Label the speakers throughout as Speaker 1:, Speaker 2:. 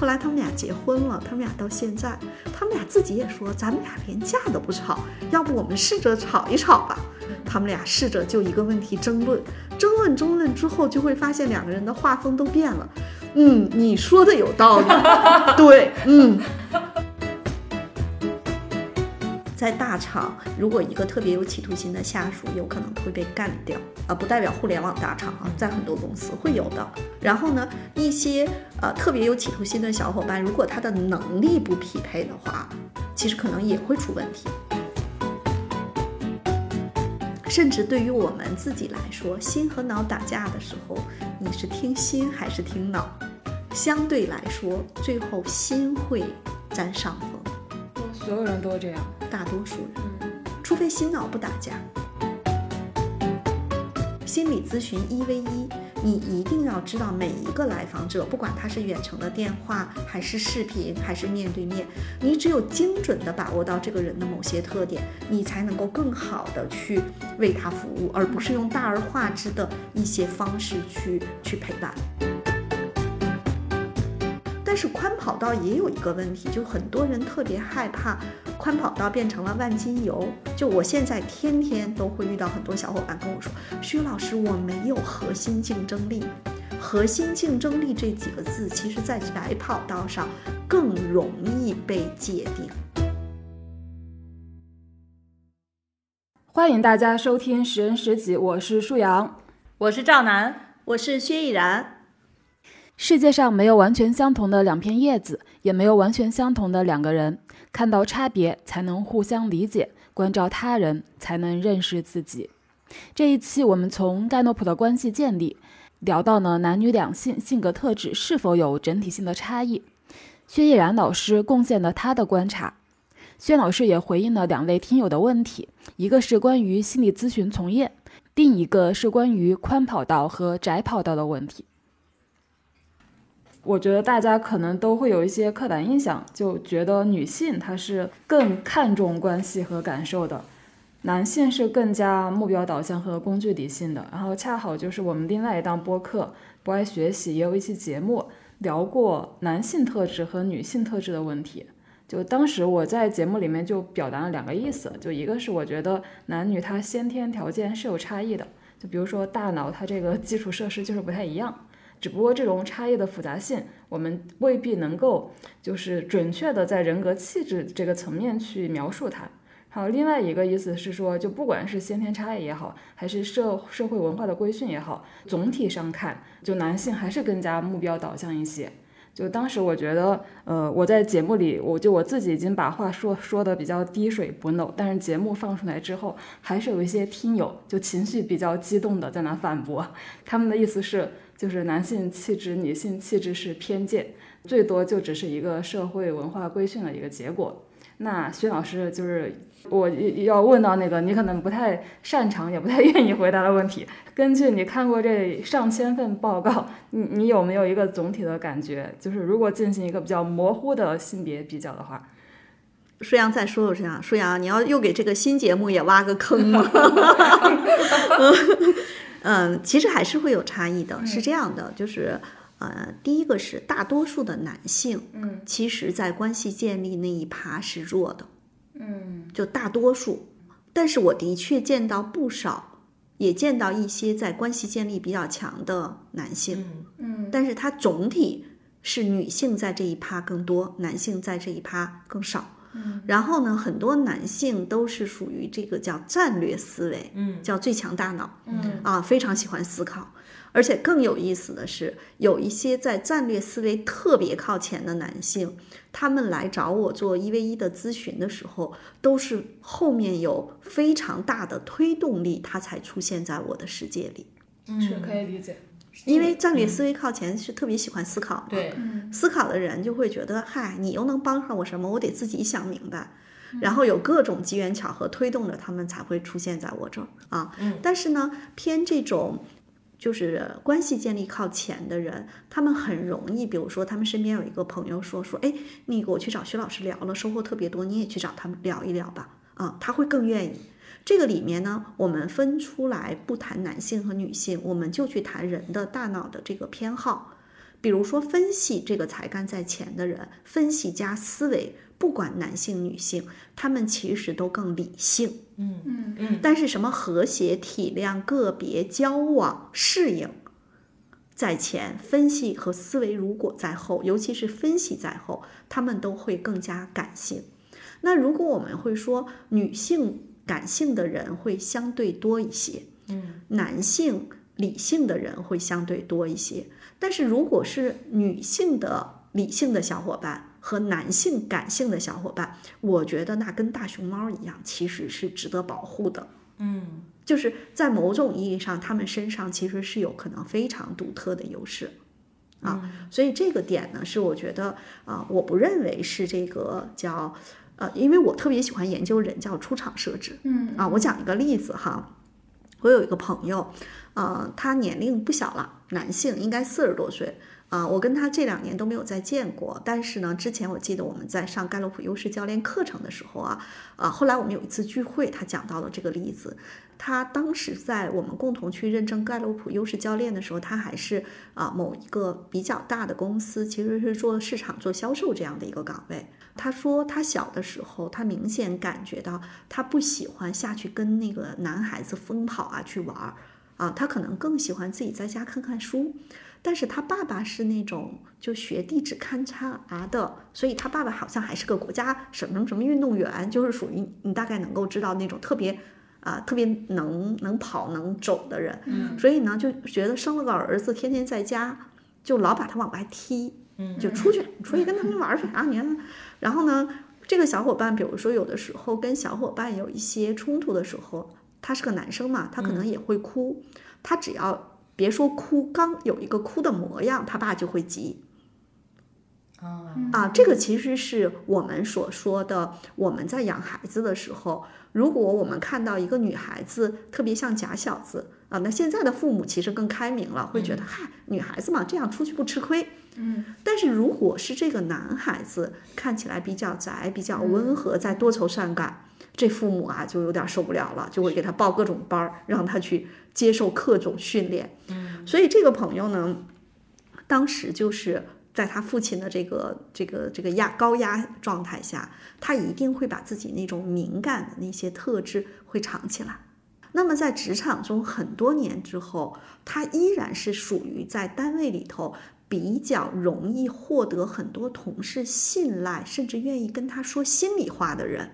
Speaker 1: 后来他们俩结婚了，他们俩到现在，他们俩自己也说，咱们俩连架都不吵，要不我们试着吵一吵吧。他们俩试着就一个问题争论，争论争论之后，就会发现两个人的画风都变了。嗯，你说的有道理，对，嗯。在大厂，如果一个特别有企图心的下属，有可能会被干掉啊，不代表互联网大厂啊，在很多公司会有的。然后呢，一些呃特别有企图心的小伙伴，如果他的能力不匹配的话，其实可能也会出问题。甚至对于我们自己来说，心和脑打架的时候，你是听心还是听脑？相对来说，最后心会占上风。
Speaker 2: 所有人都这样，
Speaker 1: 大多数人，除非心脑不打架。心理咨询一 v 一，你一定要知道每一个来访者，不管他是远程的电话，还是视频，还是面对面，你只有精准的把握到这个人的某些特点，你才能够更好的去为他服务，而不是用大而化之的一些方式去去陪伴。但是宽跑道也有一个问题，就很多人特别害怕宽跑道变成了万金油。就我现在天天都会遇到很多小伙伴跟我说：“薛老师，我没有核心竞争力。”核心竞争力这几个字，其实在窄跑道上更容易被界定。
Speaker 2: 欢迎大家收听十人十己，我是舒阳，
Speaker 3: 我是赵楠，
Speaker 1: 我是薛逸然。
Speaker 2: 世界上没有完全相同的两片叶子，也没有完全相同的两个人。看到差别，才能互相理解；关照他人，才能认识自己。这一期我们从盖诺普的关系建立聊到呢，男女两性性格特质是否有整体性的差异？薛逸然老师贡献了他的观察，薛老师也回应了两位听友的问题，一个是关于心理咨询从业，另一个是关于宽跑道和窄跑道的问题。我觉得大家可能都会有一些刻板印象，就觉得女性她是更看重关系和感受的，男性是更加目标导向和工具理性的。然后恰好就是我们另外一档播客《不爱学习》也有一期节目聊过男性特质和女性特质的问题。就当时我在节目里面就表达了两个意思，就一个是我觉得男女他先天条件是有差异的，就比如说大脑它这个基础设施就是不太一样。只不过这种差异的复杂性，我们未必能够就是准确的在人格气质这个层面去描述它。还有另外一个意思是说，就不管是先天差异也好，还是社社会文化的规训也好，总体上看，就男性还是更加目标导向一些。就当时我觉得，呃，我在节目里，我就我自己已经把话说说的比较滴水不漏，但是节目放出来之后，还是有一些听友就情绪比较激动的在那反驳，他们的意思是。就是男性气质、女性气质是偏见，最多就只是一个社会文化规训的一个结果。那薛老师就是我要问到那个你可能不太擅长也不太 愿意回答的问题。根据你看过这上千份报告，你你有没有一个总体的感觉？就是如果进行一个比较模糊的性别比较的话，
Speaker 1: 舒阳再说说这样，舒阳你要又给这个新节目也挖个坑吗？嗯，其实还是会有差异的。是这样的，就是，呃，第一个是大多数的男性，
Speaker 3: 嗯，
Speaker 1: 其实在关系建立那一趴是弱的，
Speaker 3: 嗯，
Speaker 1: 就大多数。但是我的确见到不少，也见到一些在关系建立比较强的男性，
Speaker 3: 嗯，
Speaker 1: 但是他总体是女性在这一趴更多，男性在这一趴更少。然后呢，很多男性都是属于这个叫战略思维，
Speaker 3: 嗯，
Speaker 1: 叫最强大脑，
Speaker 3: 嗯
Speaker 1: 啊，非常喜欢思考。而且更有意思的是，有一些在战略思维特别靠前的男性，他们来找我做一 v 一的咨询的时候，都是后面有非常大的推动力，他才出现在我的世界里。
Speaker 2: 是可以理解。
Speaker 1: 因为战略思维靠前是特别喜欢思考，
Speaker 3: 对，
Speaker 1: 思考的人就会觉得，嗨，你又能帮上我什么？我得自己想明白。然后有各种机缘巧合推动着他们才会出现在我这儿啊。但是呢，偏这种就是关系建立靠前的人，他们很容易，比如说他们身边有一个朋友说说，哎，那个我去找徐老师聊了，收获特别多，你也去找他们聊一聊吧。啊，他会更愿意。这个里面呢，我们分出来不谈男性和女性，我们就去谈人的大脑的这个偏好。比如说分析这个才干在前的人，分析加思维，不管男性女性，他们其实都更理性。
Speaker 3: 嗯
Speaker 2: 嗯
Speaker 3: 嗯
Speaker 1: 但是什么和谐、体谅、个别、交往、适应在前，分析和思维如果在后，尤其是分析在后，他们都会更加感性。那如果我们会说女性感性的人会相对多一些，
Speaker 3: 嗯
Speaker 1: 男性理性的人会相对多一些。但是如果是女性的理性的小伙伴和男性感性的小伙伴，我觉得那跟大熊猫一样，其实是值得保护的。
Speaker 3: 嗯
Speaker 1: 就是在某种意义上，他们身上其实是有可能非常独特的优势啊。所以这个点呢，是我觉得啊、我不认为是这个叫呃，因为我特别喜欢研究人叫出厂设置。
Speaker 2: 嗯
Speaker 1: 啊，我讲一个例子哈，我有一个朋友，呃，他年龄不小了，男性应该四十多岁。啊、我跟他这两年都没有再见过，但是呢，之前我记得我们在上盖洛普优势教练课程的时候啊，啊，后来我们有一次聚会，他讲到了这个例子。他当时在我们共同去认证盖洛普优势教练的时候，他还是啊某一个比较大的公司，其实是做市场做销售这样的一个岗位。他说他小的时候，他明显感觉到他不喜欢下去跟那个男孩子疯跑啊去玩儿啊，他可能更喜欢自己在家看看书。但是他爸爸是那种就学地质勘察的，所以他爸爸好像还是个国家什么什么运动员，就是属于你大概能够知道那种特别啊、特别能能跑能走的人。
Speaker 3: 嗯
Speaker 1: 所以呢，就觉得生了个儿子，天天在家，就老把他往外踢，
Speaker 3: 嗯
Speaker 1: 就出去，出去跟他们玩儿去啊！你看，然后呢，这个小伙伴，比如说有的时候跟小伙伴有一些冲突的时候，他是个男生嘛，他可能也会哭，他只要别说哭，刚有一个哭的模样，他爸就会急。
Speaker 3: 啊
Speaker 1: 啊，这个其实是我们所说的，我们在养孩子的时候，如果我们看到一个女孩子特别像假小子啊，那现在的父母其实更开明了，会觉得嗨，女孩子嘛，这样出去不吃亏。
Speaker 2: 嗯，
Speaker 1: 但是如果是这个男孩子看起来比较宅、比较温和，在多愁善感，这父母啊就有点受不了了，就会给他报各种班儿，让他去接受各种训练。
Speaker 3: 嗯。
Speaker 1: 所以这个朋友呢，当时就是在他父亲的这个这个这个压高压状态下，他一定会把自己那种敏感的那些特质会藏起来。那么在职场中很多年之后，他依然是属于在单位里头比较容易获得很多同事信赖，甚至愿意跟他说心里话的人。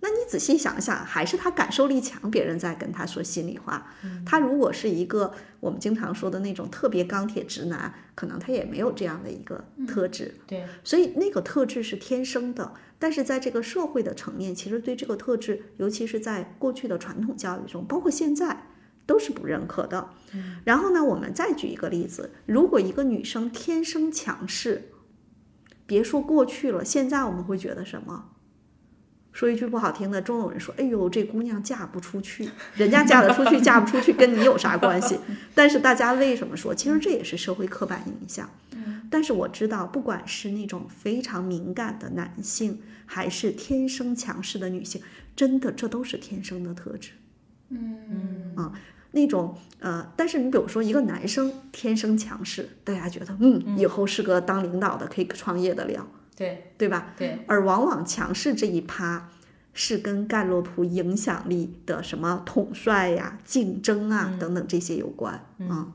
Speaker 1: 那你仔细想想，还是他感受力强，别人在跟他说心里话。他如果是一个我们经常说的那种特别钢铁直男，可能他也没有这样的一个特质。
Speaker 3: 对，
Speaker 1: 所以那个特质是天生的，但是在这个社会的层面，其实对这个特质，尤其是在过去的传统教育中，包括现在。都是不认可的。然后呢，我们再举一个例子，如果一个女生天生强势，别说过去了，现在我们会觉得什么？说一句不好听的，终有人说：“哎呦，这姑娘嫁不出去，人家嫁得出去，嫁不出去跟你有啥关系？” 但是大家为什么说？其实这也是社会刻板印象。但是我知道，不管是那种非常敏感的男性，还是天生强势的女性，真的这都是天生的特质。
Speaker 2: 嗯
Speaker 1: 啊，那种呃，但是你比如说一个男生天生强势，大家觉得嗯，以后是个当领导的，可以创业的料，
Speaker 3: 对
Speaker 1: 对吧？
Speaker 3: 对，
Speaker 1: 而往往强势这一趴是跟盖洛普影响力的什么统帅呀、竞争啊等等这些有关。嗯。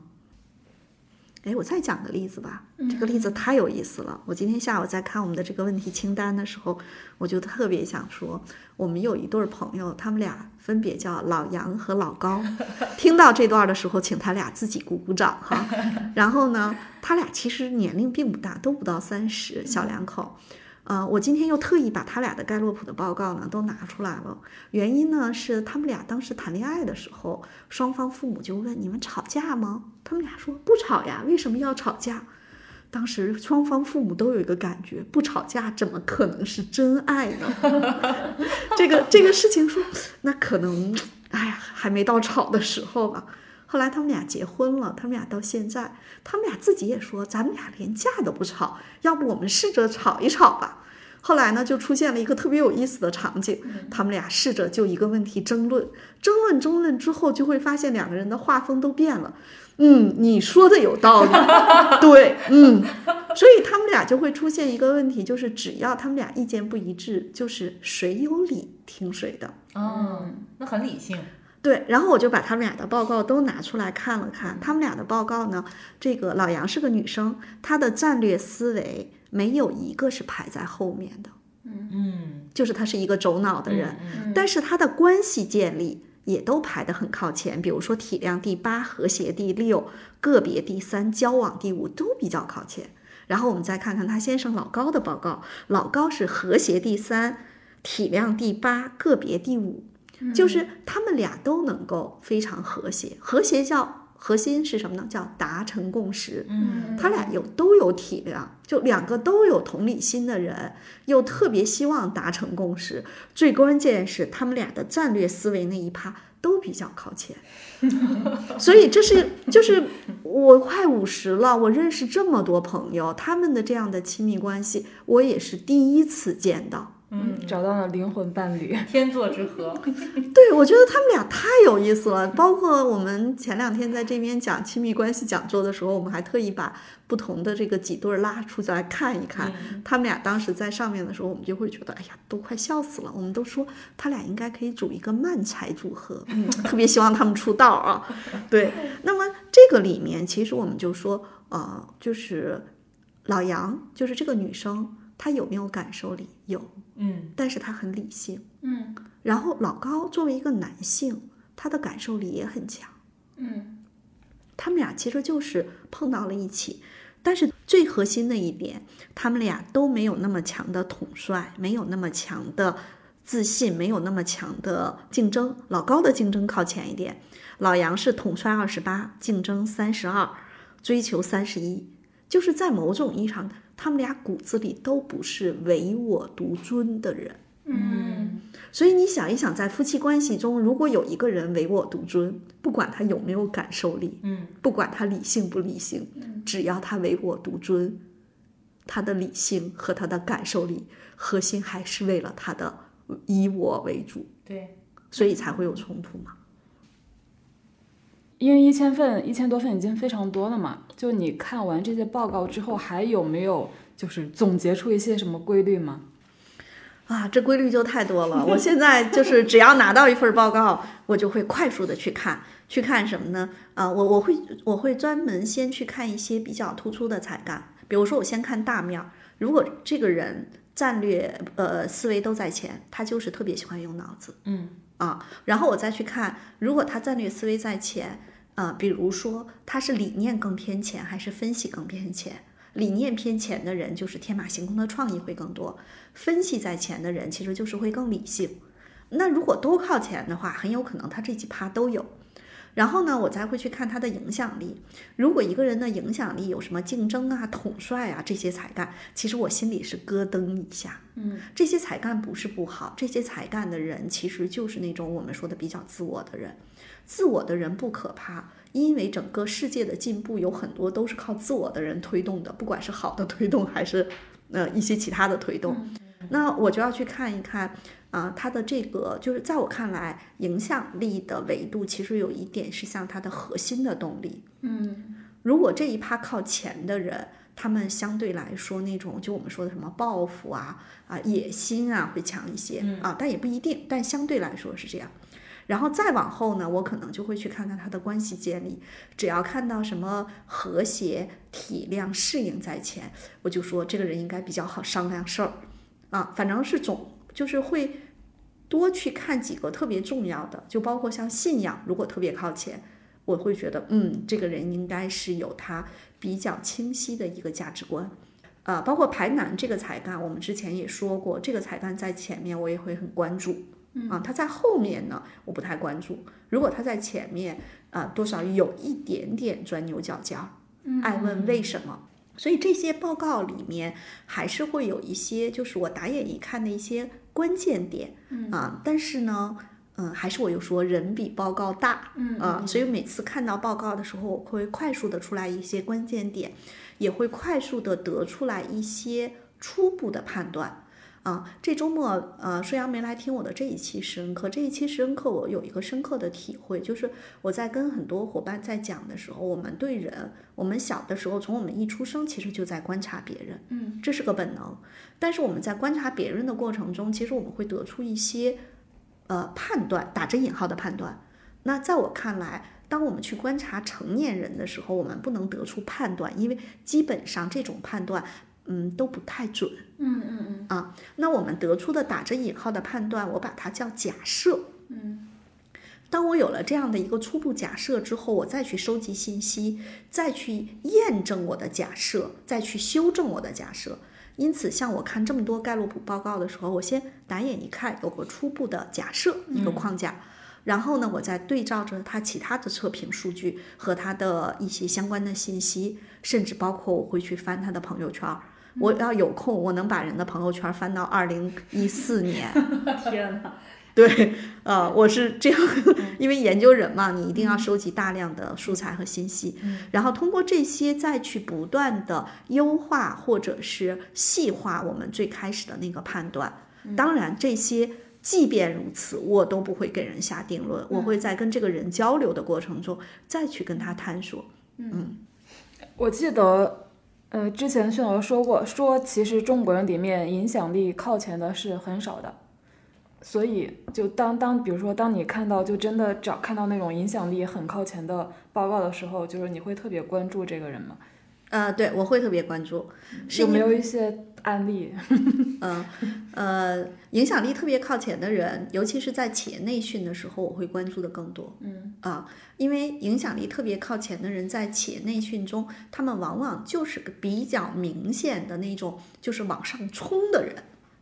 Speaker 1: 哎，我再讲个例子吧，这个例子太有意思了。我今天下午在看我们的这个问题清单的时候，我就特别想说，我们有一对儿朋友，他们俩分别叫老杨和老高。听到这段的时候，请他俩自己鼓鼓掌哈。然后呢，他俩其实年龄并不大，都不到三十，小两口。呃，我今天又特意把他俩的盖洛普的报告呢都拿出来了。原因呢是他们俩当时谈恋爱的时候，双方父母就问你们吵架吗？他们俩说不吵呀，为什么要吵架？当时双方父母都有一个感觉，不吵架怎么可能是真爱呢？这个这个事情说，那可能，哎呀，还没到吵的时候吧。后来他们俩结婚了，他们俩到现在，他们俩自己也说，咱们俩连架都不吵，要不我们试着吵一吵吧。后来呢，就出现了一个特别有意思的场景，他们俩试着就一个问题争论，争论争论之后，就会发现两个人的画风都变了。嗯，你说的有道理，对，嗯，所以他们俩就会出现一个问题，就是只要他们俩意见不一致，就是谁有理听谁的。
Speaker 3: 嗯，那很理性。
Speaker 1: 对，然后我就把他们俩的报告都拿出来看了看。他们俩的报告呢，这个老杨是个女生，她的战略思维没有一个是排在后面的，
Speaker 3: 嗯
Speaker 1: 就是她是一个轴脑的人，
Speaker 3: 嗯
Speaker 1: 但是她的关系建立也都排得很靠前。比如说体量第八，和谐第六，个别第三，交往第五，都比较靠前。然后我们再看看他先生老高的报告，老高是和谐第三，体量第八，个别第五，就是他们俩都能够非常和谐。和谐叫核心是什么呢？叫达成共识。
Speaker 3: 嗯
Speaker 1: 他俩有都有体谅，就两个都有同理心的人，又特别希望达成共识。最关键是他们俩的战略思维那一趴都比较靠前，所以这是就是我快五十了，我认识这么多朋友，他们的这样的亲密关系，我也是第一次见到。
Speaker 3: 嗯，
Speaker 2: 找到了灵魂伴侣。
Speaker 3: 天作之合。
Speaker 1: 对，我觉得他们俩太有意思了。包括我们前两天在这边讲亲密关系讲座的时候，我们还特意把不同的这个几对儿拉出来看一看。他们俩当时在上面的时候，我们就会觉得，哎呀，都快笑死了。我们都说他俩应该可以组一个慢才组合，嗯，特别希望他们出道啊。对，那么这个里面其实我们就说，呃，就是老杨，就是这个女生，她有没有感受力？有，
Speaker 3: 嗯
Speaker 1: 但是他很理性。
Speaker 2: 嗯
Speaker 1: 然后老高作为一个男性，他的感受力也很强。
Speaker 2: 嗯
Speaker 1: 他们俩其实就是碰到了一起，但是最核心的一点，他们俩都没有那么强的统帅，没有那么强的自信，没有那么强的竞争。老高的竞争靠前一点，老杨是统帅二十八，竞争三十二，追求三十一。就是在某种意义上，他们俩骨子里都不是唯我独尊的人。
Speaker 2: 嗯
Speaker 1: 所以你想一想，在夫妻关系中，如果有一个人唯我独尊，不管他有没有感受力，
Speaker 3: 嗯
Speaker 1: 不管他理性不理性，只要他唯我独尊，他的理性和他的感受力核心还是为了他的以我为主，
Speaker 3: 对，
Speaker 1: 所以才会有冲突嘛。
Speaker 2: 因为一千份、一千多份已经非常多了嘛，就你看完这些报告之后，还有没有就是总结出一些什么规律吗？
Speaker 1: 啊，这规律就太多了。我现在就是只要拿到一份报告，我就会快速的去看，去看什么呢？啊，我我会我会专门先去看一些比较突出的才干，比如说我先看大面儿，如果这个人战略呃思维都在前，他就是特别喜欢用脑子，
Speaker 3: 嗯
Speaker 1: 啊，然后我再去看，如果他战略思维在前，啊，比如说他是理念更偏前，还是分析更偏前？理念偏前的人，就是天马行空的创意会更多；分析在前的人，其实就是会更理性。那如果都靠前的话，很有可能他这几趴都有。然后呢，我才会去看他的影响力。如果一个人的影响力有什么竞争啊、统帅啊这些才干，其实我心里是咯噔一下。
Speaker 2: 嗯，
Speaker 1: 这些才干不是不好，这些才干的人其实就是那种我们说的比较自我的人。自我的人不可怕，因为整个世界的进步有很多都是靠自我的人推动的，不管是好的推动还是呃一些其他的推动。那我就要去看一看啊、他的这个就是在我看来，影响力的维度其实有一点是像他的核心的动力。
Speaker 2: 嗯
Speaker 1: 如果这一趴靠前的人，他们相对来说那种就我们说的什么抱负啊啊野心啊会强一些啊，但也不一定，但相对来说是这样。然后再往后呢，我可能就会去看看他的关系建立，只要看到什么和谐、体谅、适应在前，我就说这个人应该比较好商量事儿啊，反正是总就是会多去看几个特别重要的，就包括像信仰，如果特别靠前。我会觉得，嗯，这个人应该是有他比较清晰的一个价值观，呃，包括排难这个才干，我们之前也说过，这个才干在前面我也会很关注，啊，他在后面呢我不太关注，如果他在前面，啊，多少有一点点钻牛角尖儿，爱问为什么。所以这些报告里面还是会有一些，就是我打眼一看的一些关键点，啊，但是呢，嗯，还是我又说人比报告大，
Speaker 2: 嗯
Speaker 1: 啊，所以每次看到报告的时候，我会快速的出来一些关键点，也会快速的得出来一些初步的判断。啊，这周末呃，舒阳没来听我的这一期十恩课。这一期十恩课，我有一个深刻的体会，就是我在跟很多伙伴在讲的时候，我们对人，我们小的时候，从我们一出生，其实就在观察别人，
Speaker 2: 嗯，
Speaker 1: 这是个本能。但是我们在观察别人的过程中，其实我们会得出一些呃判断，打着引号的判断。那在我看来，当我们去观察成年人的时候，我们不能得出判断，因为基本上这种判断。嗯，都不太准。
Speaker 2: 嗯嗯嗯
Speaker 1: 啊，那我们得出的打着引号的判断，我把它叫假设。
Speaker 2: 嗯，
Speaker 1: 当我有了这样的一个初步假设之后，我再去收集信息，再去验证我的假设，再去修正我的假设。因此，像我看这么多盖洛普报告的时候，我先打眼一看，有个初步的假设一个框架，然后呢，我再对照着它其他的测评数据和它的一些相关的信息，甚至包括我会去翻他的朋友圈。我要有空，我能把人的朋友圈翻到二零一四 年。
Speaker 2: 天哪！
Speaker 1: 对，呃，我是这样，因为研究人嘛，你一定要收集大量的素材和信息，然后通过这些再去不断的优化或者是细化我们最开始的那个判断。当然，这些即便如此，我都不会给人下定论，我会在跟这个人交流的过程中再去跟他探索。嗯，
Speaker 2: 我记得。呃，之前迅儿说过，说其实中国人里面影响力靠前的是很少的，所以就当当比如说当你看到就真的找看到那种影响力很靠前的报告的时候，就是你会特别关注这个人吗？
Speaker 1: 呃，对，我会特别关注。
Speaker 2: 有没有一些案例？
Speaker 1: 嗯，呃，影响力特别靠前的人，尤其是在企业内训的时候，我会关注的更多。
Speaker 2: 嗯
Speaker 1: 啊，因为影响力特别靠前的人，在企业内训中，他们往往就是个比较明显的那种，就是往上冲的人，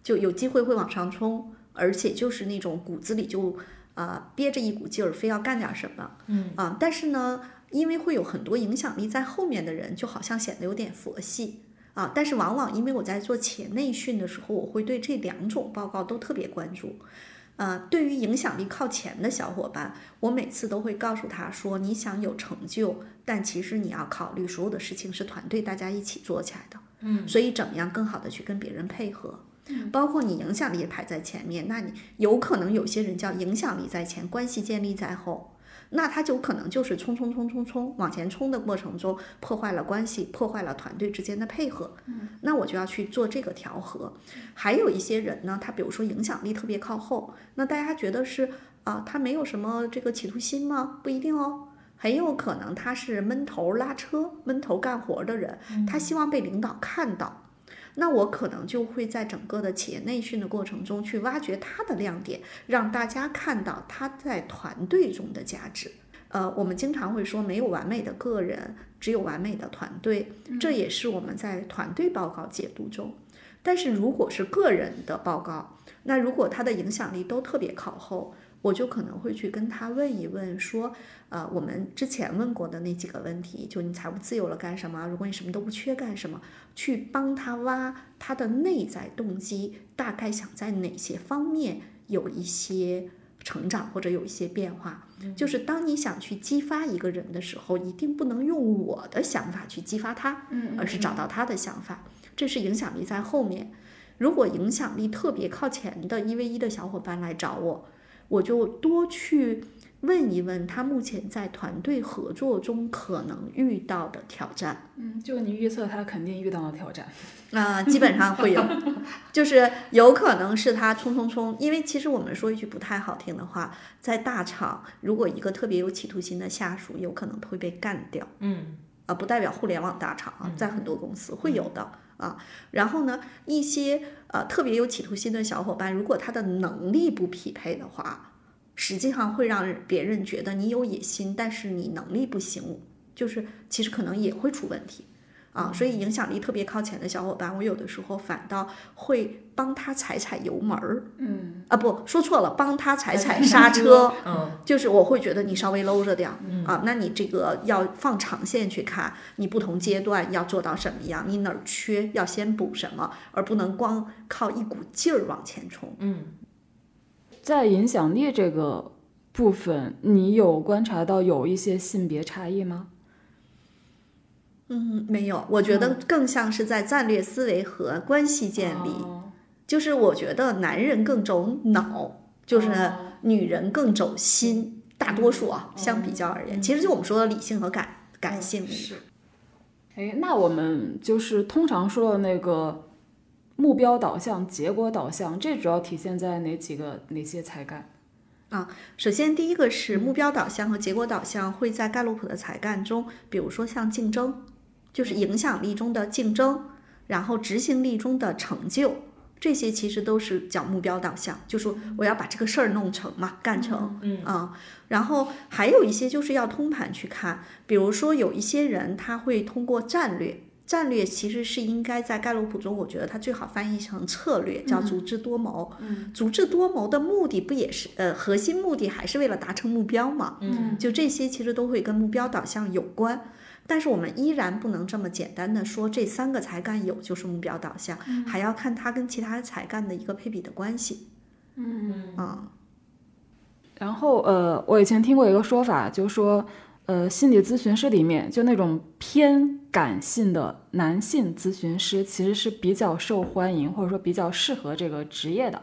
Speaker 1: 就有机会会往上冲，而且就是那种骨子里就啊憋着一股劲儿，非要干点什么。
Speaker 3: 嗯
Speaker 1: 啊，但是呢。因为会有很多影响力在后面的人，就好像显得有点佛系啊。但是往往因为我在做企业内训的时候，我会对这两种报告都特别关注。呃，对于影响力靠前的小伙伴，我每次都会告诉他说：你想有成就，但其实你要考虑所有的事情是团队大家一起做起来的。
Speaker 3: 嗯，
Speaker 1: 所以怎么样更好的去跟别人配合？包括你影响力排在前面，那你有可能有些人叫影响力在前，关系建立在后。那他就可能就是冲冲冲冲冲往前冲的过程中破坏了关系，破坏了团队之间的配合。
Speaker 2: 嗯，
Speaker 1: 那我就要去做这个调和。还有一些人呢，他比如说影响力特别靠后，那大家觉得是啊，他没有什么这个企图心吗？不一定哦，很有可能他是闷头拉车、闷头干活的人，他希望被领导看到。那我可能就会在整个的企业内训的过程中去挖掘他的亮点，让大家看到他在团队中的价值。呃，我们经常会说，没有完美的个人，只有完美的团队，这也是我们在团队报告解读中。但是如果是个人的报告，那如果他的影响力都特别靠后。我就可能会去跟他问一问，说，呃，我们之前问过的那几个问题，就你财务自由了干什么？如果你什么都不缺干什么？去帮他挖他的内在动机，大概想在哪些方面有一些成长或者有一些变化？就是当你想去激发一个人的时候，一定不能用我的想法去激发他，而是找到他的想法。这是影响力在后面。如果影响力特别靠前的一 v 一的小伙伴来找我。我就多去问一问他目前在团队合作中可能遇到的挑战。
Speaker 2: 嗯，就你预测他肯定遇到了挑战。
Speaker 1: 啊，基本上会有，就是有可能是他冲冲冲，因为其实我们说一句不太好听的话，在大厂，如果一个特别有企图心的下属，有可能会被干掉。
Speaker 3: 嗯，
Speaker 1: 啊，不代表互联网大厂啊，在很多公司会有的啊。然后呢，一些呃特别有企图心的小伙伴，如果他的能力不匹配的话，实际上会让别人觉得你有野心，但是你能力不行，就是其实可能也会出问题啊。所以影响力特别靠前的小伙伴，我有的时候反倒会帮他踩踩油门儿，
Speaker 2: 嗯
Speaker 1: 啊，不说错了，帮他踩踩刹车，
Speaker 3: 嗯，
Speaker 1: 就是我会觉得你稍微搂着点儿啊。那你这个要放长线去看，你不同阶段要做到什么样，你哪儿缺要先补什么，而不能光靠一股劲儿往前冲。
Speaker 3: 嗯。
Speaker 2: 在影响力这个部分，你有观察到有一些性别差异吗？
Speaker 1: 嗯，没有，我觉得更像是在战略思维和关系建立。就是我觉得男人更走脑，就是
Speaker 2: 哦
Speaker 1: 女人更走心。大多数啊，相比较而言，其实就我们说的理性和感感性。
Speaker 3: 是。
Speaker 2: 哎，那我们就是通常说的那个目标导向、结果导向，这主要体现在哪几个哪些才干？
Speaker 1: 啊首先，第一个是目标导向和结果导向会在盖洛普的才干中，比如说像竞争，就是影响力中的竞争，然后执行力中的成就，这些其实都是叫目标导向，就说我要把这个事儿弄成嘛，干成，
Speaker 3: 嗯
Speaker 1: 啊、然后还有一些就是要通盘去看，比如说有一些人他会通过战略。战略其实是应该在盖洛普中，我觉得它最好翻译成策略，叫足智多谋。嗯，足智多谋的目的不也是呃核心目的还是为了达成目标嘛？
Speaker 3: 嗯，
Speaker 1: 就这些其实都会跟目标导向有关。但是我们依然不能这么简单的说这三个才干有就是目标导向，还要看它跟其他才干的一个配比的关系。嗯啊，
Speaker 2: 然后呃，我以前听过一个说法，就说呃，心理咨询师里面就那种偏感性的男性咨询师，其实是比较受欢迎，或者说比较适合这个职业的。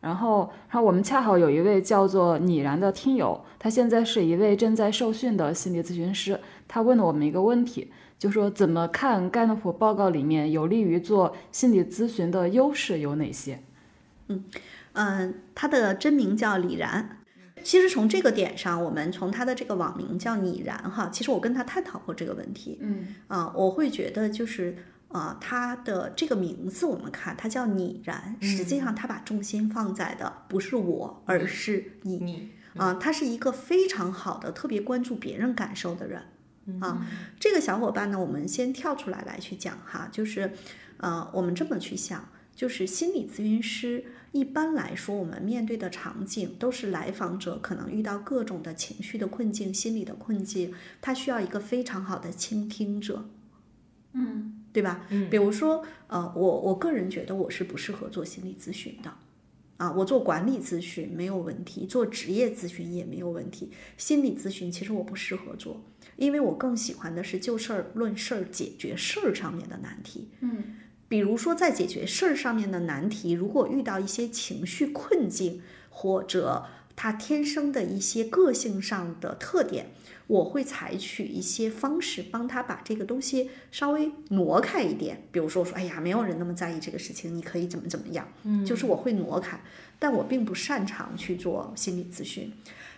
Speaker 2: 然后，然后我们恰好有一位叫做拟然的听友，他现在是一位正在受训的心理咨询师。他问了我们一个问题，就说怎么看盖洛普报告里面有利于做心理咨询的优势有哪些？
Speaker 1: 嗯嗯，他的真名叫李然。其实从这个点上，我们从他的这个网名叫拟然哈，其实我跟他探讨过这个问题。
Speaker 2: 嗯
Speaker 1: 啊，我会觉得就是啊，他的这个名字我们看，他叫拟然，实际上他把重心放在的不是我，而是你。
Speaker 3: 你
Speaker 1: 啊，他是一个非常好的、特别关注别人感受的人。啊，这个小伙伴呢，我们先跳出来来去讲哈，就是，呃，我们这么去想，就是心理咨询师一般来说，我们面对的场景都是来访者可能遇到各种的情绪的困境、心理的困境，他需要一个非常好的倾听者。嗯，对吧？
Speaker 3: 嗯
Speaker 1: 比如说，呃，我我个人觉得我是不适合做心理咨询的。啊，我做管理咨询没有问题，做职业咨询也没有问题。心理咨询其实我不适合做，因为我更喜欢的是就事儿论事儿，解决事儿上面的难题。
Speaker 2: 嗯，
Speaker 1: 比如说在解决事儿上面的难题，如果遇到一些情绪困境或者他天生的一些个性上的特点，我会采取一些方式帮他把这个东西稍微挪开一点。比如说，我说，哎呀，没有人那么在意这个事情，你可以怎么怎么样。嗯，就是我会挪开，但我并不擅长去做心理咨询。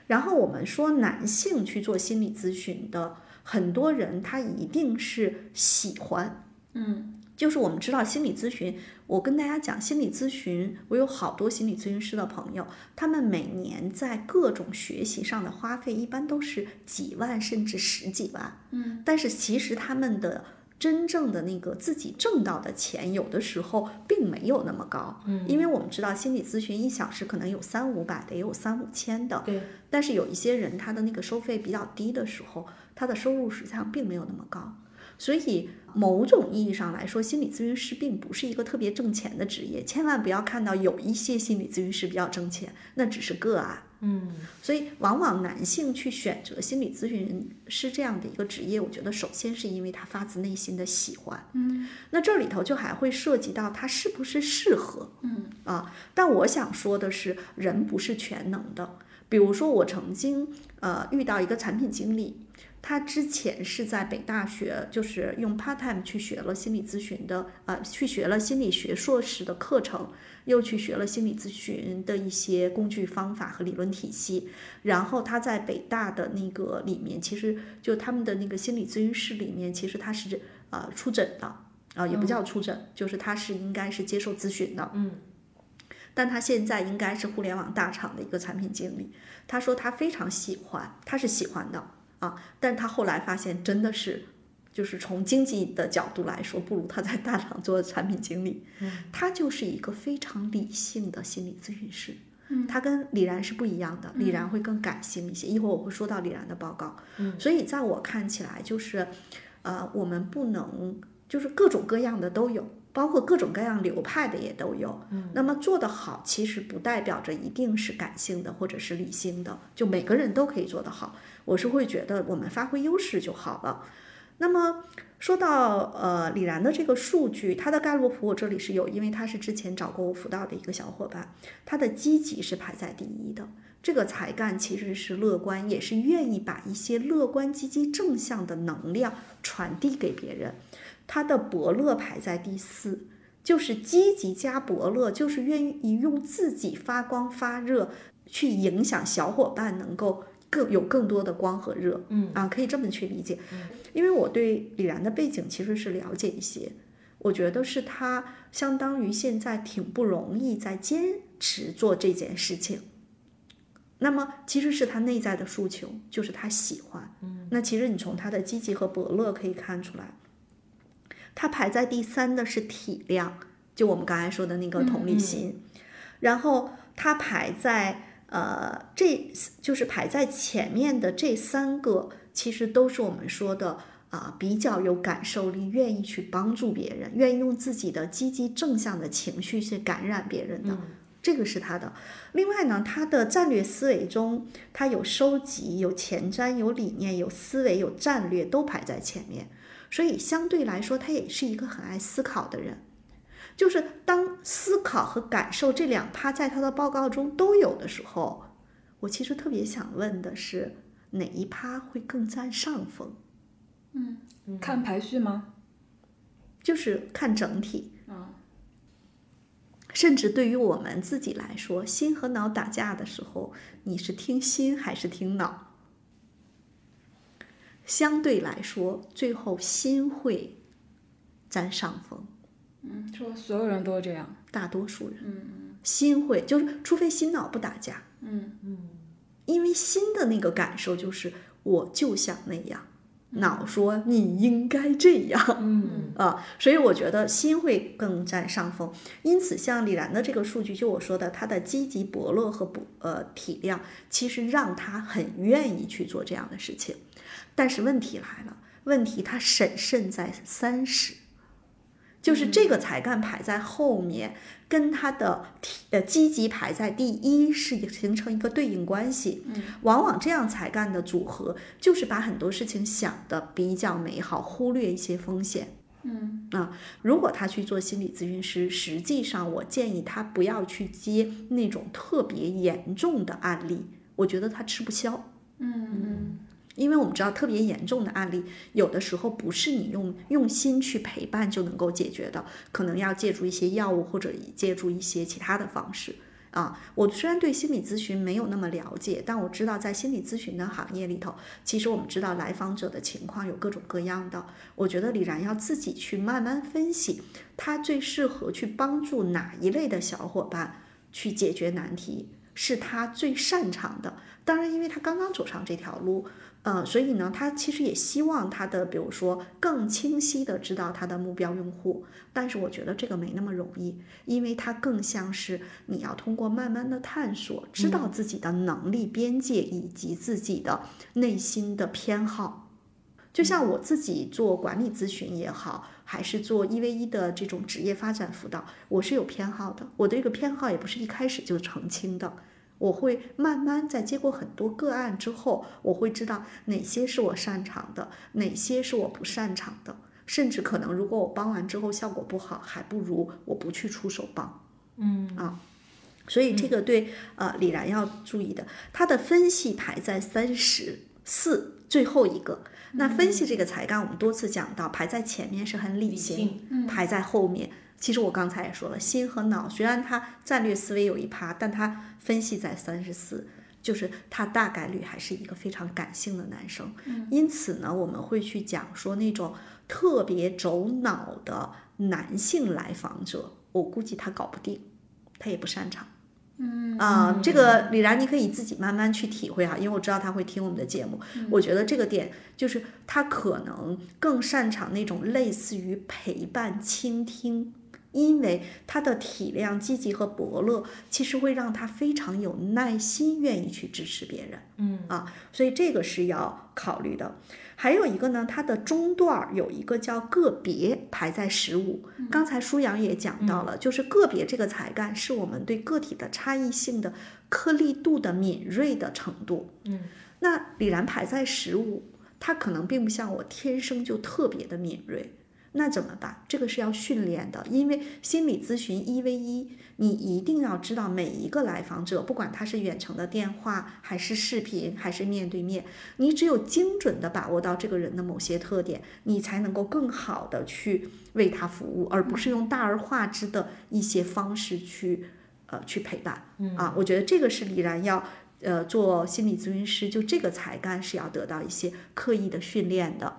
Speaker 1: 然后我们说男性去做心理咨询的很多人，他一定是喜欢。
Speaker 2: 嗯。
Speaker 1: 就是我们知道心理咨询，我跟大家讲心理咨询，我有好多心理咨询师的朋友，他们每年在各种学习上的花费一般都是几万甚至十几万，
Speaker 2: 嗯，
Speaker 1: 但是其实他们的真正的那个自己挣到的钱，有的时候并没有那么高，
Speaker 3: 嗯
Speaker 1: 因为我们知道心理咨询一小时可能有三五百的，也有三五千的，
Speaker 3: 对，
Speaker 1: 但是有一些人他的那个收费比较低的时候，他的收入实际上并没有那么高，所以某种意义上来说，心理咨询师并不是一个特别挣钱的职业，千万不要看到有一些心理咨询师比较挣钱，那只是个案。
Speaker 3: 嗯
Speaker 1: 所以，往往男性去选择心理咨询师这样的一个职业，我觉得首先是因为他发自内心的喜欢。
Speaker 2: 嗯，
Speaker 1: 那这里头就还会涉及到他是不是适合。
Speaker 2: 嗯
Speaker 1: 啊，但我想说的是，人不是全能的。比如说，我曾经呃遇到一个产品经理，他之前是在北大学，就是用 part time 去学了心理咨询的，呃，去学了心理学硕士的课程，又去学了心理咨询的一些工具方法和理论体系。然后他在北大的那个里面，其实就他们的那个心理咨询室里面，其实他是呃出诊的，啊、也不叫出诊，就是他是应该是接受咨询的。
Speaker 3: 嗯
Speaker 1: 但他现在应该是互联网大厂的一个产品经理。他说他非常喜欢，他是喜欢的啊，但他后来发现真的是，就是从经济的角度来说，不如他在大厂做产品经理。他就是一个非常理性的心理咨询师。他跟李然是不一样的，李然会更感性一些。一会儿我会说到李然的报告。
Speaker 3: 嗯
Speaker 1: 所以在我看起来，就是，呃，我们不能就是各种各样的都有，包括各种各样流派的也都有。
Speaker 3: 嗯
Speaker 1: 那么做得好，其实不代表着一定是感性的或者是理性的，就每个人都可以做得好。我是会觉得我们发挥优势就好了。那么说到呃李然的这个数据，他的盖洛普我这里是有，因为他是之前找过我辅导的一个小伙伴，他的积极是排在第一的。这个才干其实是乐观，也是愿意把一些乐观、积极、正向的能量传递给别人。他的伯乐排在第四，就是积极加伯乐，就是愿意用自己发光发热去影响小伙伴，能够更有更多的光和热。
Speaker 3: 嗯
Speaker 1: 啊，可以这么去理解。因为我对李然的背景其实是了解一些，我觉得是他相当于现在挺不容易在坚持做这件事情。那么其实是他内在的诉求，就是他喜欢。嗯，那其实你从他的积极和伯乐可以看出来，他排在第三的是体谅，就我们刚才说的那个同理心，然后他排在呃这就是排在前面的这三个，其实都是我们说的啊、比较有感受力，愿意去帮助别人，愿意用自己的积极正向的情绪去感染别人的。这个是他的。另外呢，他的战略思维中，他有收集、有前瞻、有理念、有思维、有战略，都排在前面。所以相对来说，他也是一个很爱思考的人。就是当思考和感受这两趴在他的报告中都有的时候，我其实特别想问的是，哪一趴会更占上风？
Speaker 2: 嗯看排序吗？
Speaker 1: 就是看整体。
Speaker 2: 嗯，
Speaker 1: 甚至对于我们自己来说，心和脑打架的时候，你是听心还是听脑？相对来说，最后心会占上风，
Speaker 2: 嗯，说所有人都这样。
Speaker 1: 大多数人，嗯嗯心会就是，除非心脑不打架，
Speaker 2: 嗯嗯
Speaker 1: 因为心的那个感受就是我就想那样，脑说你应该这样，
Speaker 3: 嗯
Speaker 1: 啊，所以我觉得心会更占上风。因此，像李然的这个数据，就我说的，他的积极伯乐和不呃体谅，其实让他很愿意去做这样的事情。但是问题来了，问题他审慎在三十，就是这个才干排在后面，跟他的体呃积极排在第一是形成一个对应关系。往往这样才干的组合，就是把很多事情想的比较美好，忽略一些风险。
Speaker 2: 嗯
Speaker 1: 啊，如果他去做心理咨询师，实际上我建议他不要去接那种特别严重的案例，我觉得他吃不消。
Speaker 2: 嗯嗯
Speaker 1: 因为我们知道特别严重的案例，有的时候不是你用用心去陪伴就能够解决的，可能要借助一些药物或者借助一些其他的方式。啊，我虽然对心理咨询没有那么了解，但我知道在心理咨询的行业里头，其实我们知道来访者的情况有各种各样的。我觉得李然要自己去慢慢分析，他最适合去帮助哪一类的小伙伴去解决难题，是他最擅长的。当然，因为他刚刚走上这条路，呃，所以呢，他其实也希望他的，比如说更清晰的知道他的目标用户。但是我觉得这个没那么容易，因为它更像是你要通过慢慢的探索，知道自己的能力边界以及自己的内心的偏好。就像我自己做管理咨询也好，还是做一 v 一的这种职业发展辅导，我是有偏好的。我的这个偏好也不是一开始就澄清的，我会慢慢在接过很多个案之后，我会知道哪些是我擅长的，哪些是我不擅长的，甚至可能如果我帮完之后效果不好，还不如我不去出手帮。
Speaker 3: 嗯
Speaker 1: 啊，所以这个对呃李然要注意的，他的分析排在三十四最后一个。那分析这个才干，我们多次讲到，排在前面是很理性排在后面。其实我刚才也说了，心和脑虽然他战略思维有一趴，但他分析在三十四，就是他大概率还是一个非常感性的男生。因此呢，我们会去讲说那种特别走脑的男性来访者，我估计他搞不定，他也不擅长。
Speaker 2: 嗯
Speaker 1: 啊、这个李然，你可以自己慢慢去体会哈，因为我知道他会听我们的节目。我觉得这个点就是他可能更擅长那种类似于陪伴、倾听，因为他的体谅、积极和伯乐，其实会让他非常有耐心，愿意去支持别人。
Speaker 3: 嗯
Speaker 1: 啊，所以这个是要考虑的。还有一个呢，它的中段儿有一个叫个别，排在十五。刚才舒阳也讲到了，就是个别这个才干是我们对个体的差异性的颗粒度的敏锐的程度。
Speaker 3: 嗯，
Speaker 1: 那李然排在十五，他可能并不像我天生就特别的敏锐。那怎么办？这个是要训练的，因为心理咨询一 v 一，你一定要知道每一个来访者，不管他是远程的电话，还是视频，还是面对面，你只有精准的把握到这个人的某些特点，你才能够更好的去为他服务，而不是用大而化之的一些方式去呃去陪伴。啊，我觉得这个是李然要呃做心理咨询师，就这个才干是要得到一些刻意的训练的。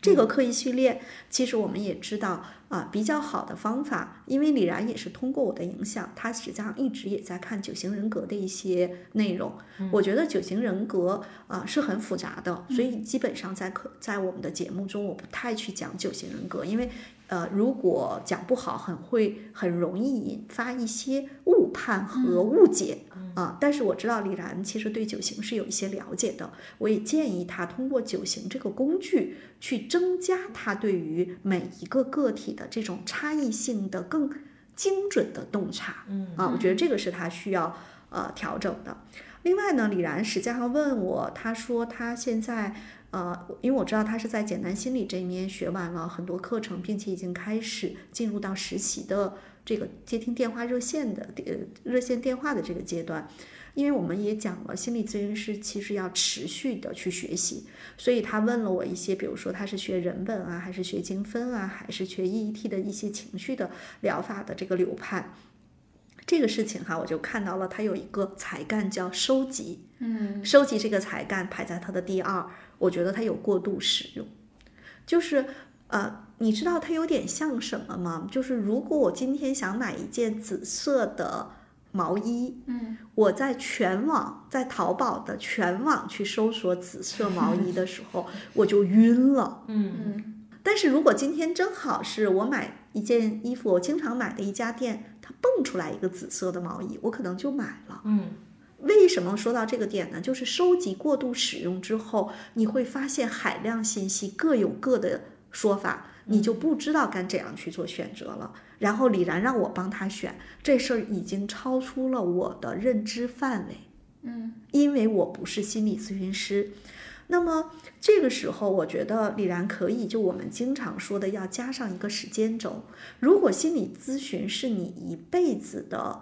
Speaker 1: 这个刻意训练，其实我们也知道啊，比较好的方法，因为李然也是通过我的影响，他实际上一直也在看九型人格的一些内容。我觉得九型人格啊是很复杂的，所以基本上在课在我们的节目中，我不太去讲九型人格，因为。呃，如果讲不好，很会很容易引发一些误判和误解啊。但是我知道李然其实对九型是有一些了解的，我也建议他通过九型这个工具去增加他对于每一个个体的这种差异性的更精准的洞察。
Speaker 3: 嗯
Speaker 1: 啊，我觉得这个是他需要呃调整的。另外呢，李然实际上问我，他说他现在。呃，因为我知道他是在简单心理这一面学完了很多课程，并且已经开始进入到实习的这个接听电话热线的呃热线电话的这个阶段。因为我们也讲了，心理咨询师其实要持续的去学习，所以他问了我一些，比如说他是学人本啊，还是学精分啊，还是学 EET 的一些情绪的疗法的这个流派。这个事情哈，我就看到了他有一个才干叫收集，
Speaker 2: 嗯，
Speaker 1: 收集这个才干排在他的第二。我觉得他有过度使用，就是呃，你知道它有点像什么吗？就是如果我今天想买一件紫色的毛衣，
Speaker 2: 嗯，
Speaker 1: 我在全网在淘宝的全网去搜索紫色毛衣的时候，我就晕了，
Speaker 3: 嗯
Speaker 2: 嗯。
Speaker 1: 但是如果今天正好是我买一件衣服，我经常买的一家店，它蹦出来一个紫色的毛衣，我可能就买了，
Speaker 3: 嗯。
Speaker 1: 为什么说到这个点呢？就是收集过度使用之后，你会发现海量信息各有各的说法，你就不知道该怎样去做选择了。然后李然让我帮他选，这事儿已经超出了我的认知范围。
Speaker 2: 嗯，
Speaker 1: 因为我不是心理咨询师。那么这个时候，我觉得李然可以，就我们经常说的，要加上一个时间轴。如果心理咨询是你一辈子的。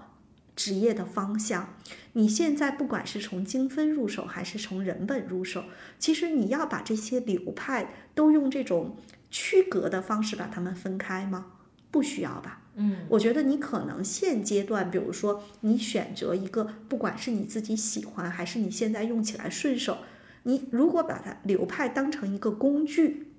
Speaker 1: 职业的方向，你现在不管是从精分入手还是从人本入手，其实你要把这些流派都用这种区隔的方式把它们分开吗？不需要吧。
Speaker 3: 嗯，
Speaker 1: 我觉得你可能现阶段，比如说你选择一个，不管是你自己喜欢还是你现在用起来顺手，你如果把它流派当成一个工具。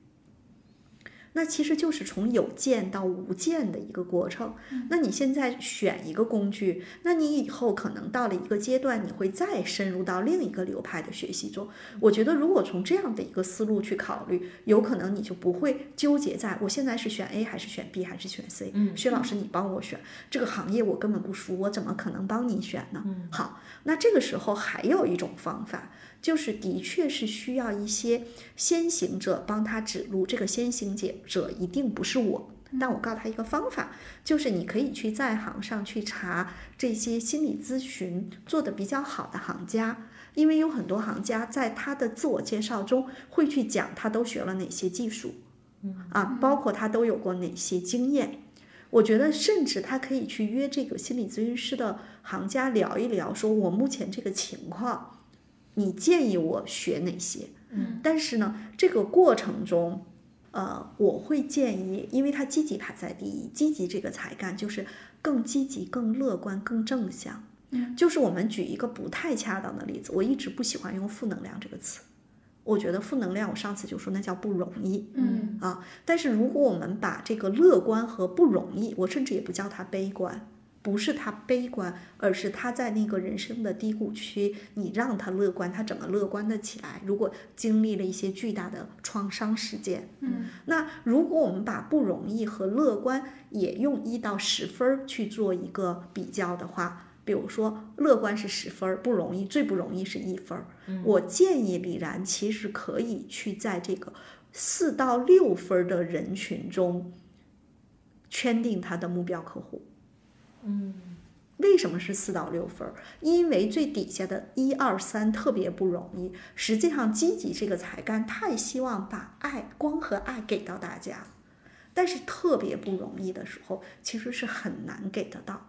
Speaker 1: 那其实就是从有见到无见的一个过程。那你现在选一个工具，那你以后可能到了一个阶段，你会再深入到另一个流派的学习中。我觉得，如果从这样的一个思路去考虑，有可能你就不会纠结在我现在是选 A 还是选 B 还是选 C。
Speaker 3: 嗯，
Speaker 1: 薛老师，你帮我选这个行业，我根本不熟，我怎么可能帮你选呢？
Speaker 3: 嗯，
Speaker 1: 好，那这个时候还有一种方法。就是的确是需要一些先行者帮他指路，这个先行者者一定不是我，但我告诉他一个方法，就是你可以去在行上去查这些心理咨询做的比较好的行家，因为有很多行家在他的自我介绍中会去讲他都学了哪些技术，啊，包括他都有过哪些经验，我觉得甚至他可以去约这个心理咨询师的行家聊一聊，说我目前这个情况。你建议我学哪些？
Speaker 2: 嗯，
Speaker 1: 但是呢，这个过程中，呃，我会建议，因为他积极排在第一，积极这个才干就是更积极、更乐观、更正向。
Speaker 2: 嗯，
Speaker 1: 就是我们举一个不太恰当的例子，我一直不喜欢用负能量这个词，我觉得负能量，我上次就说那叫不容易。
Speaker 2: 嗯
Speaker 1: 啊，但是如果我们把这个乐观和不容易，我甚至也不叫它悲观。不是他悲观，而是他在那个人生的低谷区，你让他乐观，他怎么乐观的起来？如果经历了一些巨大的创伤事件，
Speaker 2: 嗯，
Speaker 1: 那如果我们把不容易和乐观也用一到十分去做一个比较的话，比如说乐观是十分，不容易最不容易是一分，我建议李然其实可以去在这个四到六分的人群中圈定他的目标客户。
Speaker 3: 嗯，
Speaker 1: 为什么是四到六分？因为最底下的一二三特别不容易。实际上，积极这个才干太希望把爱、光和爱给到大家，但是特别不容易的时候，其实是很难给得到。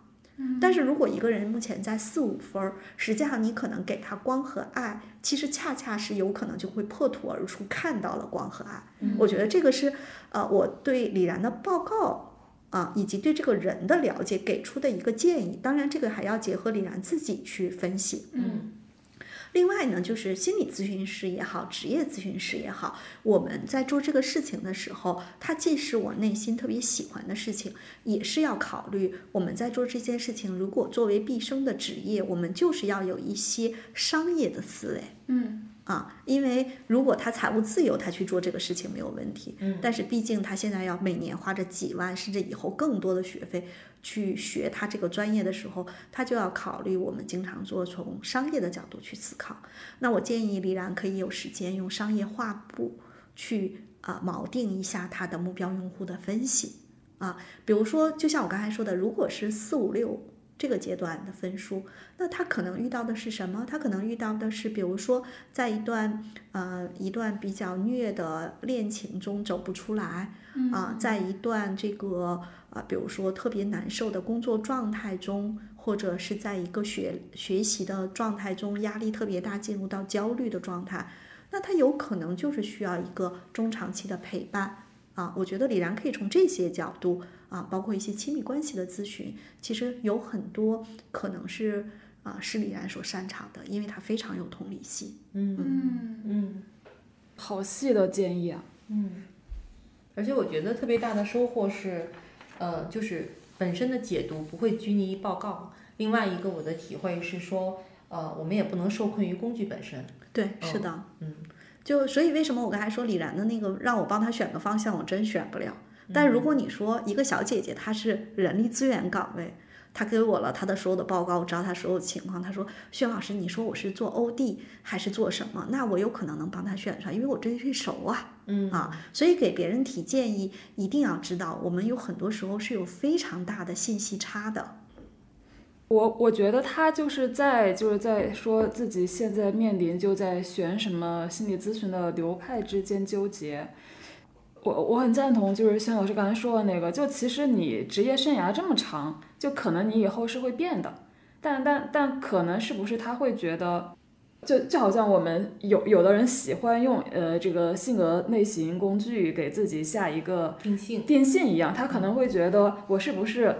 Speaker 1: 但是如果一个人目前在四五分，实际上你可能给他光和爱，其实恰恰是有可能就会破土而出，看到了光和爱。我觉得这个是呃，我对李然的报告。啊，以及对这个人的了解给出的一个建议，当然这个还要结合李然自己去分析。
Speaker 3: 嗯，
Speaker 1: 另外呢，就是心理咨询师也好，职业咨询师也好，我们在做这个事情的时候，它既是我内心特别喜欢的事情，也是要考虑我们在做这件事情，如果作为毕生的职业，我们就是要有一些商业的思维。
Speaker 2: 嗯。
Speaker 1: 啊，因为如果他财务自由，他去做这个事情没有问题。
Speaker 3: 嗯，
Speaker 1: 但是毕竟他现在要每年花着几万，甚至以后更多的学费去学他这个专业的时候，他就要考虑我们经常做从商业的角度去思考。那我建议李然可以有时间用商业画布去啊锚定一下他的目标用户的分析啊，比如说就像我刚才说的，如果是四五六。这个阶段的分数，那他可能遇到的是什么？他可能遇到的是，比如说，在一段呃一段比较虐的恋情中走不出来，啊，在一段这个啊，比如说特别难受的工作状态中，或者是在一个学学习的状态中，压力特别大，进入到焦虑的状态，那他有可能就是需要一个中长期的陪伴啊。我觉得李然可以从这些角度。啊，包括一些亲密关系的咨询，其实有很多可能是啊，是李然所擅长的，因为他非常有同理心。
Speaker 3: 嗯
Speaker 2: 嗯
Speaker 3: 嗯，
Speaker 2: 好细的建议啊。
Speaker 3: 嗯，而且我觉得特别大的收获是，呃，就是本身的解读不会拘泥于报告。另外一个我的体会是说，呃，我们也不能受困于工具本身。
Speaker 1: 对，是的。
Speaker 3: 嗯，
Speaker 1: 就所以为什么我刚才说李然的那个让我帮他选个方向，我真选不了。但如果你说一个小姐姐她是人力资源岗位，她给我了她的所有的报告，我知道她所有情况。她说：“薛老师，你说我是做 OD 还是做什么？那我有可能能帮她选上，因为我这最熟啊。”
Speaker 3: 嗯
Speaker 1: 啊，所以给别人提建议，一定要知道，我们有很多时候是有非常大的信息差的。
Speaker 2: 我我觉得他就是在就是在说自己现在面临就在选什么心理咨询的流派之间纠结。我我很赞同，就是轩老师刚才说的那个，就其实你职业生涯这么长，就可能你以后是会变的，但但但可能是不是他会觉得，就就好像我们有有的人喜欢用呃这个性格类型工具给自己下一个
Speaker 3: 定性
Speaker 2: 定性一样，他可能会觉得我是不是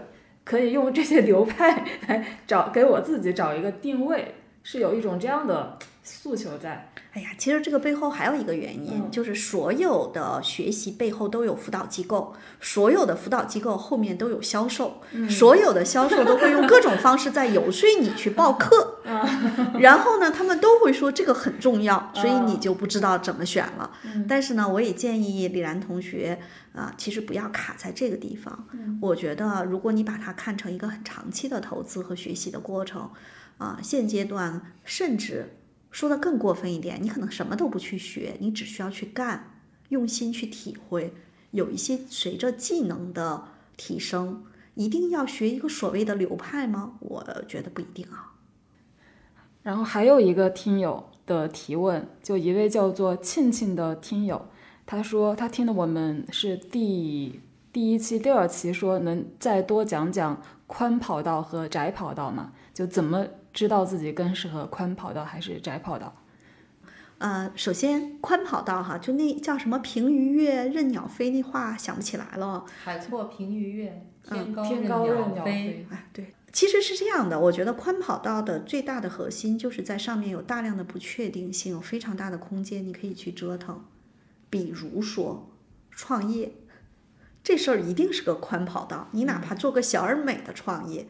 Speaker 2: 可以用这些流派来找给我自己找一个定位，是有一种这样的诉求在。
Speaker 1: 哎呀，其实这个背后还有一个原因，就是所有的学习背后都有辅导机构，所有的辅导机构后面都有销售，所有的销售都会用各种方式在游说你去报课，然后呢，他们都会说这个很重要，所以你就不知道怎么选了。但是呢，我也建议李兰同学啊，其实不要卡在这个地方。我觉得，如果你把它看成一个很长期的投资和学习的过程，啊，现阶段甚至。说的更过分一点，你可能什么都不去学，你只需要去干，用心去体会。有一些随着技能的提升，一定要学一个所谓的流派吗？我觉得不一定啊。
Speaker 2: 然后还有一个听友的提问，就一位叫做庆庆的听友，他说他听的我们是第第一期、第二期，说能再多讲讲宽跑道和窄跑道吗？就怎么？知道自己更适合宽跑道还是窄跑道？
Speaker 1: 呃，首先宽跑道哈，就那叫什么“平鱼跃，任鸟飞”那话想不起来了。
Speaker 3: 海阔凭鱼跃，
Speaker 2: 天
Speaker 3: 高
Speaker 2: 任
Speaker 3: 鸟
Speaker 2: 飞。
Speaker 1: 哎，对，其实是这样的。我觉得宽跑道的最大的核心就是在上面有大量的不确定性，有非常大的空间，你可以去折腾。比如说创业，这事儿一定是个宽跑道。你哪怕做个小而美的创业。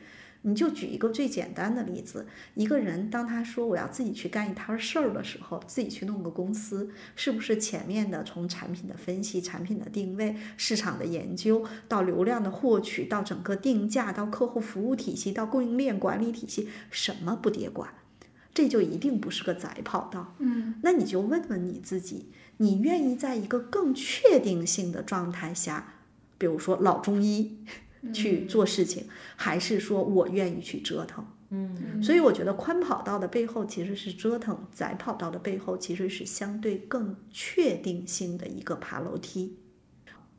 Speaker 1: 你就举一个最简单的例子，一个人当他说我要自己去干一摊事儿的时候，自己去弄个公司，是不是前面的从产品的分析、产品的定位、市场的研究，到流量的获取，到整个定价，到客户服务体系，到供应链管理体系，什么不得管？这就一定不是个窄跑道。
Speaker 2: 嗯，
Speaker 1: 那你就问问你自己，你愿意在一个更确定性的状态下，比如说老中医。去做事情，还是说我愿意去折腾？
Speaker 3: 嗯，
Speaker 1: 所以我觉得宽跑道的背后其实是折腾，窄跑道的背后其实是相对更确定性的一个爬楼梯。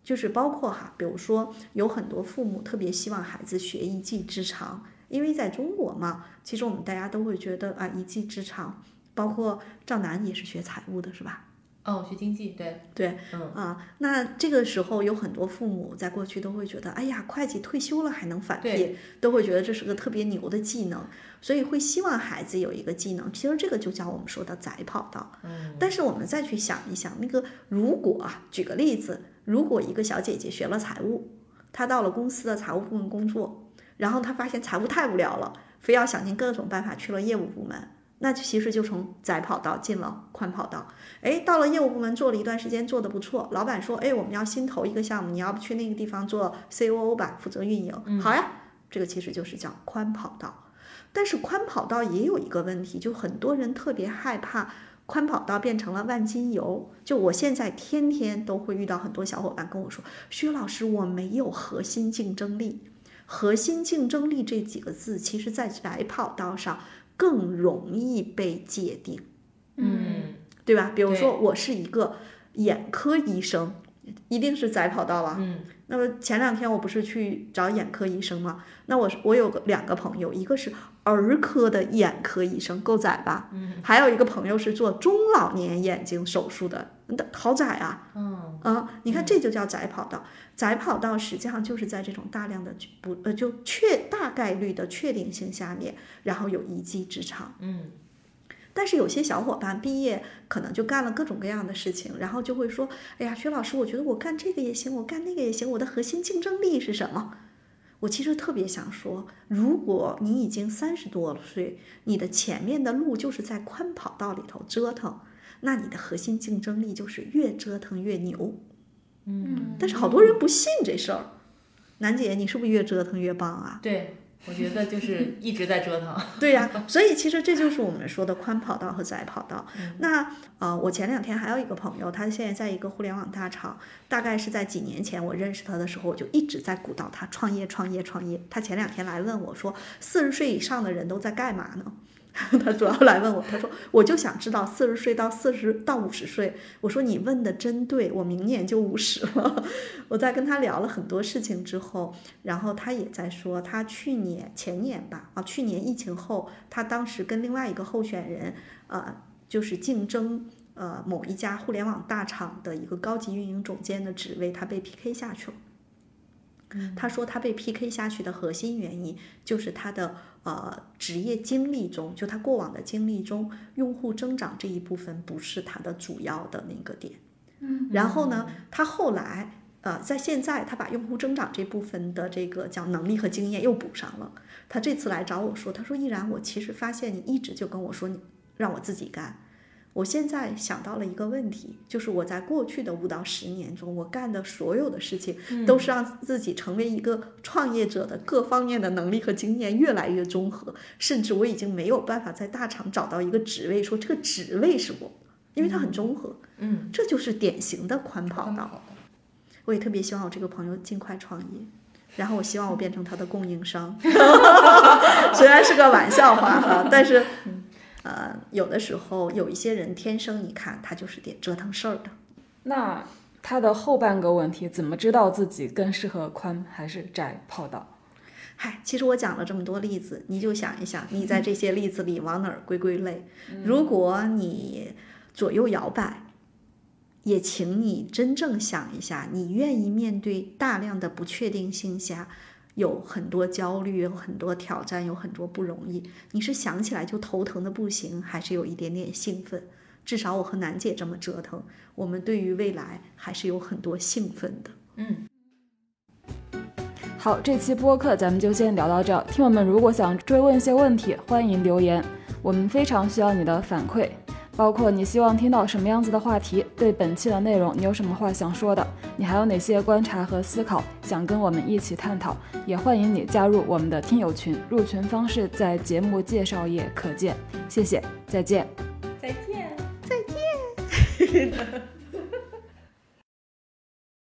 Speaker 1: 就是包括哈，比如说有很多父母特别希望孩子学一技之长，因为在中国嘛，其实我们大家都会觉得啊，一技之长，包括赵楠也是学财务的，是吧？
Speaker 3: 哦，学经济，对
Speaker 1: 对，
Speaker 3: 嗯
Speaker 1: 啊，那这个时候有很多父母在过去都会觉得，哎呀，会计退休了还能返聘，都会觉得这是个特别牛的技能，所以会希望孩子有一个技能。其实这个就叫我们说的窄跑道。
Speaker 3: 嗯，
Speaker 1: 但是我们再去想一想，那个如果啊，举个例子，如果一个小姐姐学了财务，她到了公司的财务部门工作，然后她发现财务太无聊了，非要想尽各种办法去了业务部门。那其实就从窄跑道进了宽跑道，哎，到了业务部门做了一段时间，做得不错。老板说，哎，我们要新投一个项目，你要不去那个地方做 COO 吧，负责运营。好呀，这个其实就是叫宽跑道。但是宽跑道也有一个问题，就很多人特别害怕宽跑道变成了万金油。就我现在天天都会遇到很多小伙伴跟我说，薛老师，我没有核心竞争力。核心竞争力这几个字，其实在窄跑道上。更容易被界定，
Speaker 3: 嗯，
Speaker 1: 对吧？比如说，我是一个眼科医生，一定是窄跑道了。
Speaker 3: 嗯，
Speaker 1: 那么前两天我不是去找眼科医生吗？那我我有个两个朋友，一个是儿科的眼科医生，够窄吧？
Speaker 3: 嗯，
Speaker 1: 还有一个朋友是做中老年眼睛手术的，好窄啊！
Speaker 3: 嗯，
Speaker 1: 啊，你看这就叫窄跑道。窄跑道实际上就是在这种大量的不呃就确大概率的确定性下面，然后有一技之长。
Speaker 3: 嗯，
Speaker 1: 但是有些小伙伴毕业可能就干了各种各样的事情，然后就会说：“哎呀，薛老师，我觉得我干这个也行，我干那个也行，我的核心竞争力是什么？”我其实特别想说，如果你已经三十多岁，你的前面的路就是在宽跑道里头折腾，那你的核心竞争力就是越折腾越牛。
Speaker 3: 嗯，
Speaker 1: 但是好多人不信这事儿，楠姐，你是不是越折腾越棒啊？
Speaker 3: 对，我觉得就是一直在折腾。
Speaker 1: 对呀，所以其实这就是我们说的宽跑道和窄跑道。那呃，我前两天还有一个朋友，他现在在一个互联网大厂，大概是在几年前我认识他的时候，我就一直在鼓捣他创业、创业、创业。他前两天来问我说，四十岁以上的人都在干嘛呢？他主要来问我，他说我就想知道四十岁到四十到五十岁。我说你问的真对，我明年就五十了。我在跟他聊了很多事情之后，然后他也在说，他去年前年吧，啊，去年疫情后，他当时跟另外一个候选人，呃，就是竞争呃某一家互联网大厂的一个高级运营总监的职位，他被 PK 下去了。他说他被 PK 下去的核心原因就是他的呃职业经历中，就他过往的经历中，用户增长这一部分不是他的主要的那个点。
Speaker 2: 嗯，
Speaker 1: 然后呢，他后来呃在现在他把用户增长这部分的这个叫能力和经验又补上了。他这次来找我说，他说依然我其实发现你一直就跟我说你让我自己干。我现在想到了一个问题，就是我在过去的五到十年中，我干的所有的事情，都是让自己成为一个创业者的各方面的能力和经验越来越综合，甚至我已经没有办法在大厂找到一个职位，说这个职位是我，因为它很综合，
Speaker 3: 嗯，
Speaker 1: 这就是典型的宽跑道。我也特别希望我这个朋友尽快创业，然后我希望我变成他的供应商 虽然是个玩笑话啊，但是。呃，有的时候有一些人天生一看他就是点折腾事儿的。
Speaker 2: 那他的后半个问题，怎么知道自己更适合宽还是窄跑道？
Speaker 1: 嗨，其实我讲了这么多例子，你就想一想，你在这些例子里往哪儿归归类？如果你左右摇摆，也请你真正想一下，你愿意面对大量的不确定性下？有很多焦虑，有很多挑战，有很多不容易。你是想起来就头疼的不行，还是有一点点兴奋？至少我和楠姐这么折腾，我们对于未来还是有很多兴奋的。
Speaker 3: 嗯，
Speaker 2: 好，这期播客咱们就先聊到这。听友们如果想追问一些问题，欢迎留言，我们非常需要你的反馈。包括你希望听到什么样子的话题？对本期的内容，你有什么话想说的？你还有哪些观察和思考想跟我们一起探讨？也欢迎你加入我们的听友群，入群方式在节目介绍页可见。谢谢，再见。
Speaker 3: 再见，
Speaker 1: 再见。